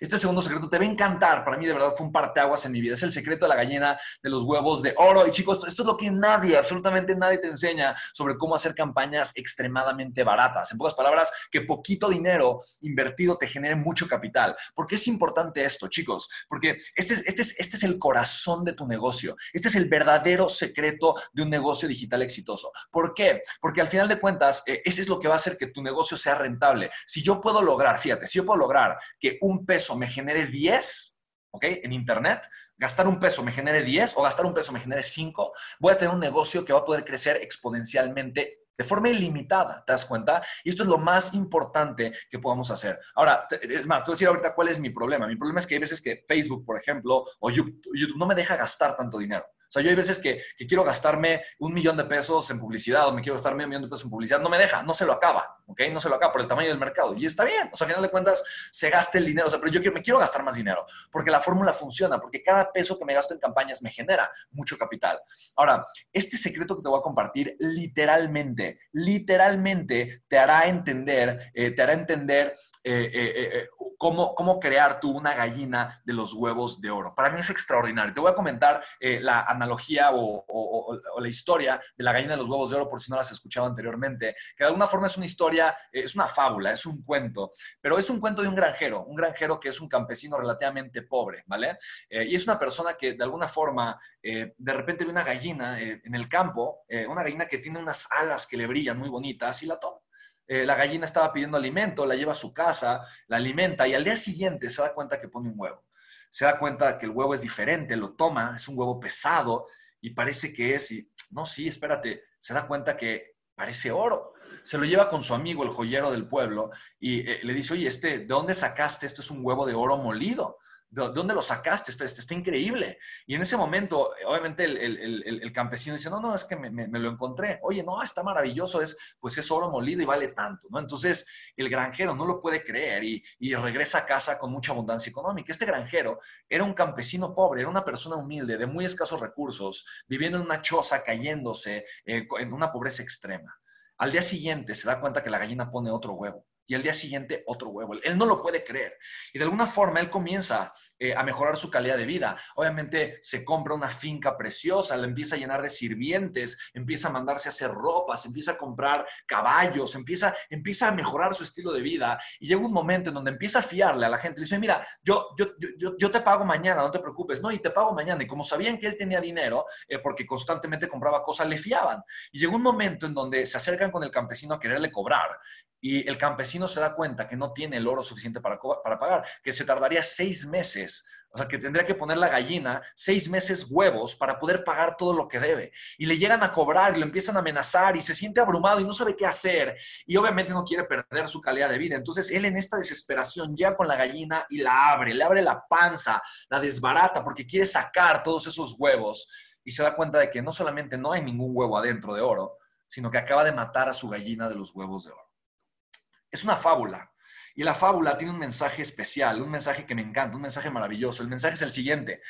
Este segundo secreto te va a encantar. Para mí, de verdad, fue un parteaguas en mi vida. Es el secreto de la gallina de los huevos de oro. Y chicos, esto es lo que nadie, absolutamente nadie te enseña sobre cómo hacer campañas extremadamente baratas. En pocas palabras, que poquito dinero invertido te genere mucho capital. ¿Por qué es importante esto, chicos? Porque este es, este es, este es el corazón de tu negocio. Este es el verdadero secreto de un negocio digital exitoso. ¿Por qué? Porque al final de cuentas, eh, ese es lo que va a hacer que tu negocio sea rentable. Si yo puedo lograr, fíjate, si yo puedo lograr que un peso me genere 10, ¿ok? En Internet, gastar un peso me genere 10 o gastar un peso me genere 5, voy a tener un negocio que va a poder crecer exponencialmente de forma ilimitada, ¿te das cuenta? Y esto es lo más importante que podamos hacer. Ahora, es más, te voy a decir ahorita cuál es mi problema. Mi problema es que hay veces que Facebook, por ejemplo, o YouTube no me deja gastar tanto dinero. Sea, yo hay veces que, quiero gastarme un millón de pesos en publicidad o me quiero gastarme un millón de pesos en publicidad, no me deja, no se lo acaba, ¿ok? No se lo acaba por el tamaño del mercado. Y está bien, o sea, al final de cuentas se gasta el dinero, o sea, pero yo me quiero gastar más dinero porque la fórmula funciona, porque cada peso que me gasto en campañas me genera mucho capital. Ahora, este secreto que te voy a compartir literalmente, literalmente te hará entender, eh, te hará entender eh, eh, cómo, cómo crear tú una gallina de los huevos de oro. Para mí es extraordinario. Te voy a comentar la analogía o, la historia de la gallina de los huevos de oro, por si no las has escuchado anteriormente, que de alguna forma es una historia, eh, es una fábula, es un cuento, pero es un cuento de un granjero, un granjero que es un campesino relativamente pobre, ¿vale? Eh, y es una persona que de alguna forma eh, de repente ve una gallina en el campo, una gallina que tiene unas alas que le brillan muy bonitas y la toma. la gallina estaba pidiendo alimento, la lleva a su casa, la alimenta y al día siguiente se da cuenta que pone un huevo se da cuenta que el huevo es diferente, lo toma, es un huevo pesado y parece que es, y no, sí, espérate, se da cuenta que parece oro. Se lo lleva con su amigo, el joyero del pueblo, y eh, le dice, oye, este, ¿de dónde sacaste? Esto es un huevo de oro molido. ¿De dónde lo sacaste? Está, está, increíble. Y en ese momento, obviamente, el, campesino dice, no, no, es que me, lo encontré. Oye, no, está maravilloso, es, pues es oro molido y vale tanto, ¿no? Entonces, el granjero no lo puede creer y, regresa a casa con mucha abundancia económica. Este granjero era un campesino pobre, era una persona humilde, de muy escasos recursos, viviendo en una choza, cayéndose eh, en una pobreza extrema. Al día siguiente se da cuenta que la gallina pone otro huevo y al día siguiente otro huevo. Él no lo puede creer. Y de alguna forma él comienza eh, a mejorar su calidad de vida. Obviamente se compra una finca preciosa, la empieza a llenar de sirvientes, empieza a mandarse a hacer ropas, empieza a comprar caballos, empieza, empieza a mejorar su estilo de vida. Y llega un momento en donde empieza a fiarle a la gente. Le dice, mira, yo, yo, yo, yo te pago mañana, no te preocupes. No, y te pago mañana. Y como sabían que él tenía dinero, eh, porque constantemente compraba cosas, le fiaban. Y llegó un momento en donde se acercan con el campesino a quererle cobrar y el campesino se da cuenta que no tiene el oro suficiente para, pagar, que se tardaría seis meses, o sea, que tendría que poner la gallina seis meses huevos para poder pagar todo lo que debe. Y le llegan a cobrar y lo empiezan a amenazar y se siente abrumado y no sabe qué hacer y obviamente no quiere perder su calidad de vida. Entonces él en esta desesperación llega con la gallina y la abre, le abre la panza, la desbarata porque quiere sacar todos esos huevos y se da cuenta de que no solamente no hay ningún huevo adentro de oro, sino que acaba de matar a su gallina de los huevos de oro. Es una fábula. Y la fábula tiene un mensaje especial, un mensaje que me encanta, un mensaje maravilloso. El mensaje es el siguiente.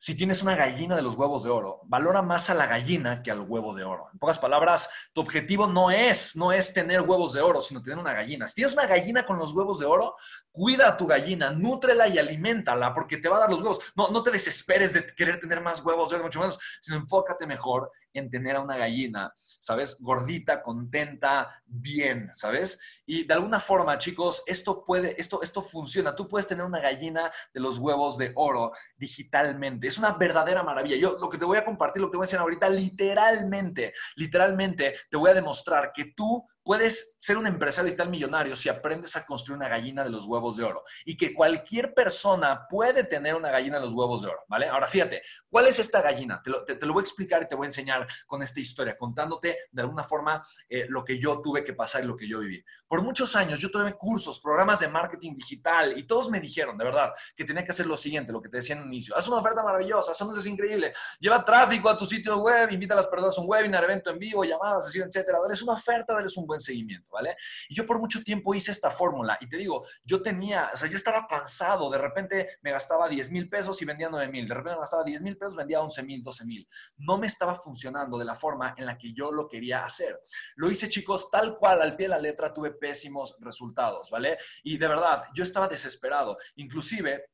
si tienes una gallina de los huevos de oro, valora más a la gallina que al huevo de oro. En pocas palabras, tu objetivo no es, no es tener huevos de oro, sino tener una gallina. Si tienes una gallina con los huevos de oro, cuida a tu gallina, nútrela y aliméntala porque te va a dar los huevos. No, no te desesperes de querer tener más huevos de oro, mucho menos, sino enfócate mejor en tener a una gallina, ¿sabes? Gordita, contenta, bien, ¿sabes? Y de alguna forma, chicos, esto puede, esto, esto funciona. Tú puedes tener una gallina de los huevos de oro digitalmente es una verdadera maravilla. Yo lo que te voy a compartir, lo que te voy a enseñar ahorita, literalmente, literalmente te voy a demostrar que tú puedes ser un empresario digital millonario si aprendes a construir una gallina de los huevos de oro y que cualquier persona puede tener una gallina de los huevos de oro, ¿vale? Ahora fíjate, ¿cuál es esta gallina? Te lo, voy a explicar y te voy a enseñar con esta historia, contándote de alguna forma eh, lo que yo tuve que pasar y lo que yo viví. Por muchos años yo tuve cursos, programas de marketing digital y todos me dijeron, de verdad, que tenía que hacer lo siguiente, lo que te decía en el inicio. Haz una oferta maravillosa, haz un increíble, lleva tráfico a tu sitio web, invita a las personas a un webinar, evento en vivo, llamadas, etcétera. Dales una oferta, dales un buen seguimiento, ¿vale? Y yo por mucho tiempo hice esta fórmula y te digo, yo tenía, o sea, yo estaba cansado, de repente me gastaba 10 mil pesos y vendía 9 mil, de repente me gastaba 10 mil pesos, vendía 11 mil, 12 mil. No me estaba funcionando de la forma en la que yo lo quería hacer. Lo hice, chicos, tal cual, al pie de la letra, tuve pésimos resultados, ¿vale? Y de verdad, yo estaba desesperado. Inclusive,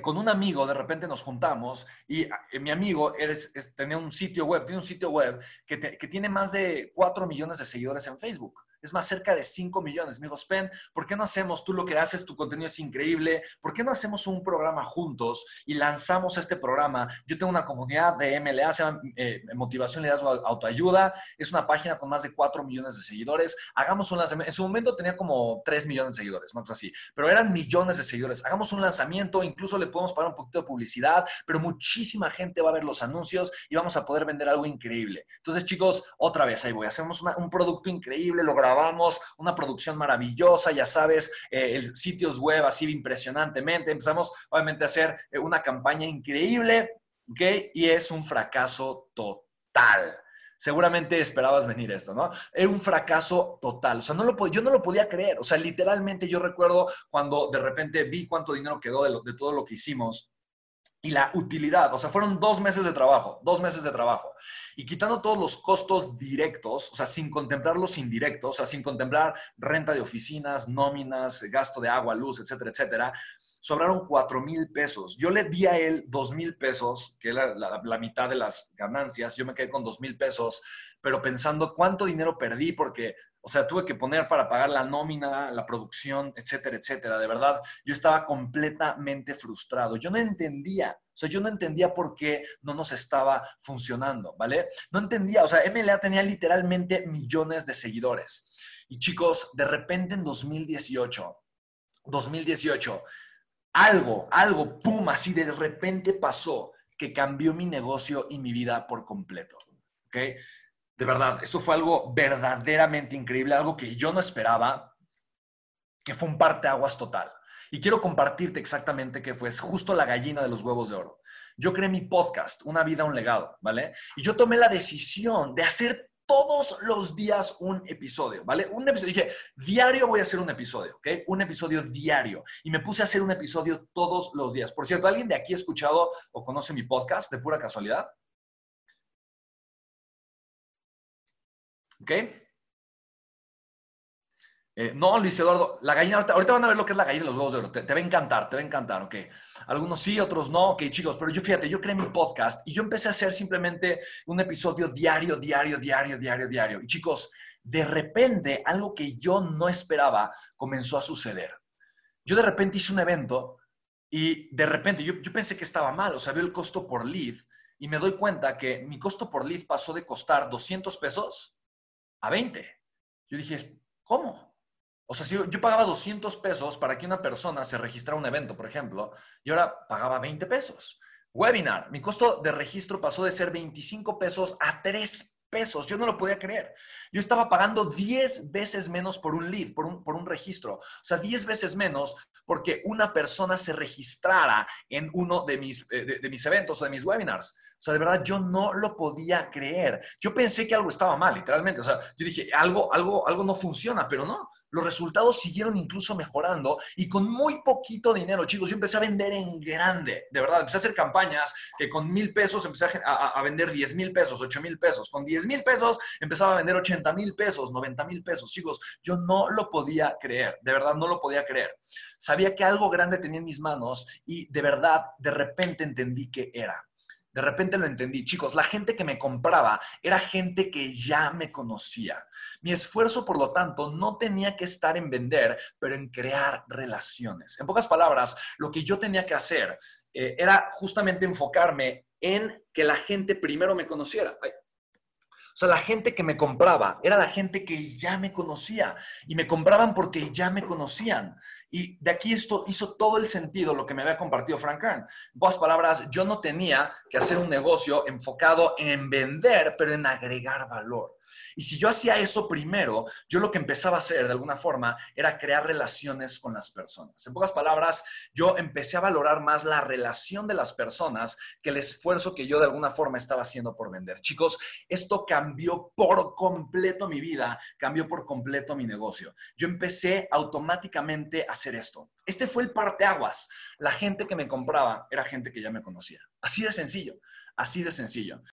con un amigo de repente nos juntamos y eh, mi amigo tenía un sitio web, tiene un sitio web que, que tiene más de 4 millones de seguidores en Facebook es más cerca de 5 millones. Me dijo, Spen, ¿por qué no hacemos, tú lo que haces, tu contenido es increíble, ¿por qué no hacemos un programa juntos y lanzamos este programa? Yo tengo una comunidad de MLA, se llama eh, Motivación, Liderazgo, Autoayuda, es una página con más de 4 millones de seguidores. Hagamos un lanzamiento, en su momento tenía como 3 millones de seguidores, más así, pero eran millones de seguidores. Hagamos un lanzamiento, incluso le podemos pagar un poquito de publicidad, pero muchísima gente va a ver los anuncios y vamos a poder vender algo increíble. Entonces, chicos, otra vez ahí voy, hacemos un producto increíble, logramos grabamos una producción maravillosa, ya sabes, eh, el sitios web así impresionantemente. Empezamos, obviamente, a hacer eh, una campaña increíble, ¿ok? Y es un fracaso total. Seguramente esperabas venir esto, ¿no? Era un fracaso total. O sea, no lo, yo no lo podía creer. O sea, literalmente yo recuerdo cuando de repente vi cuánto dinero quedó de, de todo lo que hicimos y la utilidad. O sea, fueron dos meses de trabajo, dos meses de trabajo. Y quitando todos los costos directos, o sea, sin contemplar los indirectos, o sea, sin contemplar renta de oficinas, nóminas, gasto de agua, luz, etcétera, etcétera, sobraron cuatro mil pesos. Yo le di a él dos mil pesos, que es la, mitad de las ganancias. Yo me quedé con dos mil pesos, pero pensando cuánto dinero perdí porque o sea, tuve que poner para pagar la nómina, la producción, etcétera, etcétera. De verdad, yo estaba completamente frustrado. Yo no entendía, o sea, yo no entendía por qué no nos estaba funcionando, ¿vale? No entendía, o sea, MLA tenía literalmente millones de seguidores. Y chicos, de repente en 2018, 2018, algo, algo, pum, así de repente pasó que cambió mi negocio y mi vida por completo. ¿Ok? De verdad, esto fue algo verdaderamente increíble, algo que yo no esperaba, que fue un parteaguas total. Y quiero compartirte exactamente qué fue. Es justo la gallina de los huevos de oro. Yo creé mi podcast, Una vida, un legado, ¿vale? Y yo tomé la decisión de hacer todos los días un episodio, ¿vale? Un episodio. Dije, diario voy a hacer un episodio, ¿ok? Un episodio diario. Y me puse a hacer un episodio todos los días. Por cierto, ¿alguien de aquí ha escuchado o conoce mi podcast de pura casualidad? ¿Ok? Eh, no, Luis Eduardo, la gallina, ahorita, van a ver lo que es la gallina de los huevos de oro. Te, va a encantar, te va a encantar, ¿ok? Algunos sí, otros no, ok, chicos, pero yo fíjate, yo creé mi podcast y yo empecé a hacer simplemente un episodio diario, diario, diario, diario, diario. Y chicos, de repente, algo que yo no esperaba comenzó a suceder. Yo de repente hice un evento y de repente yo, yo pensé que estaba mal, o sea, veo el costo por lead y me doy cuenta que mi costo por lead pasó de costar 200 pesos a 20. Yo dije, ¿cómo? O sea, si yo, pagaba 200 pesos para que una persona se registrara un evento, por ejemplo, y ahora pagaba 20 pesos. Webinar, mi costo de registro pasó de ser 25 pesos a 3 pesos. Yo no lo podía creer. Yo estaba pagando 10 veces menos por un lead, por un, por un registro. O sea, 10 veces menos porque una persona se registrara en uno de mis, eh, de mis eventos o de mis webinars. O sea, de verdad, yo no lo podía creer. Yo pensé que algo estaba mal, literalmente. O sea, yo dije, algo, algo, algo no funciona, pero no. Los resultados siguieron incluso mejorando y con muy poquito dinero, chicos. Yo empecé a vender en grande, de verdad. Empecé a hacer campañas que con mil pesos empecé a, vender 10 mil pesos, 8 mil pesos. Con 10 mil pesos empezaba a vender 80 mil pesos, 90 mil pesos. Chicos, yo no lo podía creer, de verdad no lo podía creer. Sabía que algo grande tenía en mis manos y de verdad, de repente entendí que era. De repente lo entendí. Chicos, la gente que me compraba era gente que ya me conocía. Mi esfuerzo, por lo tanto, no tenía que estar en vender, pero en crear relaciones. En pocas palabras, lo que yo tenía que hacer eh, era justamente enfocarme en que la gente primero me conociera. O sea, la gente que me compraba era la gente que ya me conocía y me compraban porque ya me conocían. Y de aquí esto hizo todo el sentido lo que me había compartido Frank Kern. En pocas palabras, yo no tenía que hacer un negocio enfocado en vender, pero en agregar valor. Y si yo hacía eso primero, yo lo que empezaba a hacer de alguna forma era crear relaciones con las personas. En pocas palabras, yo empecé a valorar más la relación de las personas que el esfuerzo que yo de alguna forma estaba haciendo por vender. Chicos, esto cambió por completo mi vida, cambió por completo mi negocio. Yo empecé automáticamente a hacer esto. Este fue el parteaguas. La gente que me compraba era gente que ya me conocía. Así de sencillo, así de sencillo.